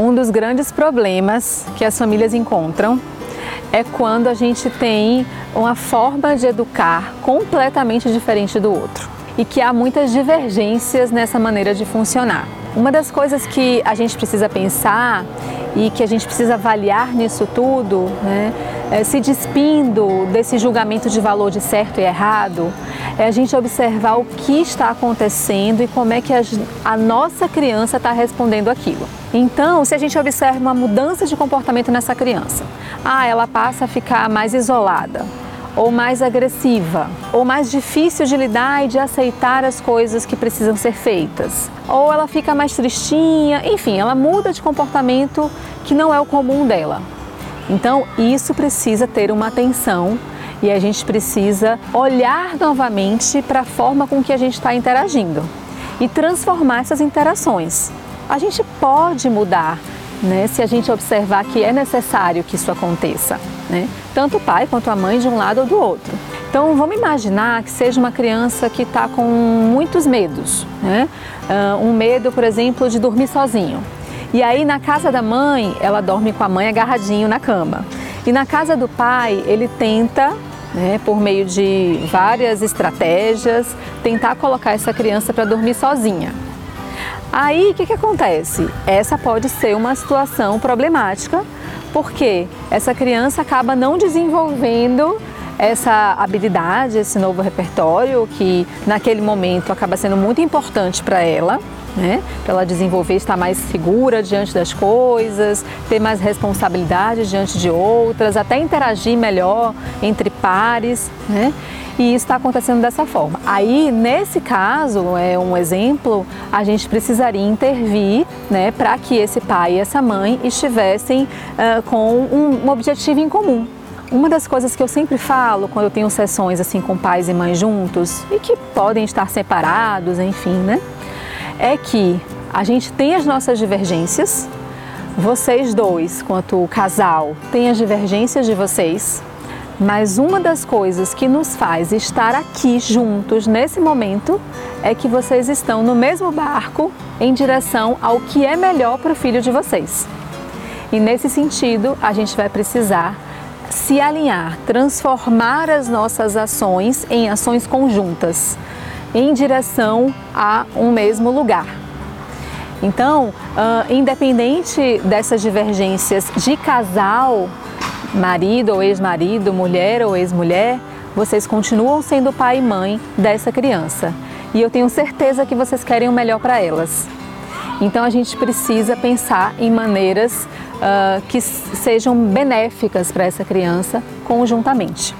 Um dos grandes problemas que as famílias encontram é quando a gente tem uma forma de educar completamente diferente do outro e que há muitas divergências nessa maneira de funcionar. Uma das coisas que a gente precisa pensar e que a gente precisa avaliar nisso tudo, né, é, se despindo desse julgamento de valor de certo e errado, é a gente observar o que está acontecendo e como é que a, a nossa criança está respondendo aquilo. Então, se a gente observa uma mudança de comportamento nessa criança, ah, ela passa a ficar mais isolada, ou mais agressiva, ou mais difícil de lidar e de aceitar as coisas que precisam ser feitas, ou ela fica mais tristinha, enfim, ela muda de comportamento que não é o comum dela. Então, isso precisa ter uma atenção e a gente precisa olhar novamente para a forma com que a gente está interagindo e transformar essas interações. A gente pode mudar né, se a gente observar que é necessário que isso aconteça, né? tanto o pai quanto a mãe de um lado ou do outro. Então vamos imaginar que seja uma criança que está com muitos medos, né? Uh, um medo, por exemplo, de dormir sozinho. E aí na casa da mãe, ela dorme com a mãe agarradinho na cama. E na casa do pai, ele tenta, né, por meio de várias estratégias, tentar colocar essa criança para dormir sozinha. Aí o que, que acontece? Essa pode ser uma situação problemática, porque essa criança acaba não desenvolvendo essa habilidade, esse novo repertório que naquele momento acaba sendo muito importante para ela. Né? Para ela desenvolver, estar mais segura diante das coisas, ter mais responsabilidade diante de outras, até interagir melhor entre pares, né? E isso está acontecendo dessa forma. Aí, nesse caso, é um exemplo, a gente precisaria intervir né, para que esse pai e essa mãe estivessem uh, com um, um objetivo em comum. Uma das coisas que eu sempre falo quando eu tenho sessões assim com pais e mães juntos e que podem estar separados, enfim, né? É que a gente tem as nossas divergências, vocês dois, quanto casal, têm as divergências de vocês, mas uma das coisas que nos faz estar aqui juntos nesse momento é que vocês estão no mesmo barco em direção ao que é melhor para o filho de vocês. E nesse sentido, a gente vai precisar se alinhar, transformar as nossas ações em ações conjuntas, em direção a um mesmo lugar. Então, uh, independente dessas divergências de casal, marido ou ex-marido, mulher ou ex-mulher, vocês continuam sendo pai e mãe dessa criança. E eu tenho certeza que vocês querem o melhor para elas. Então a gente precisa pensar em maneiras uh, que sejam benéficas para essa criança conjuntamente.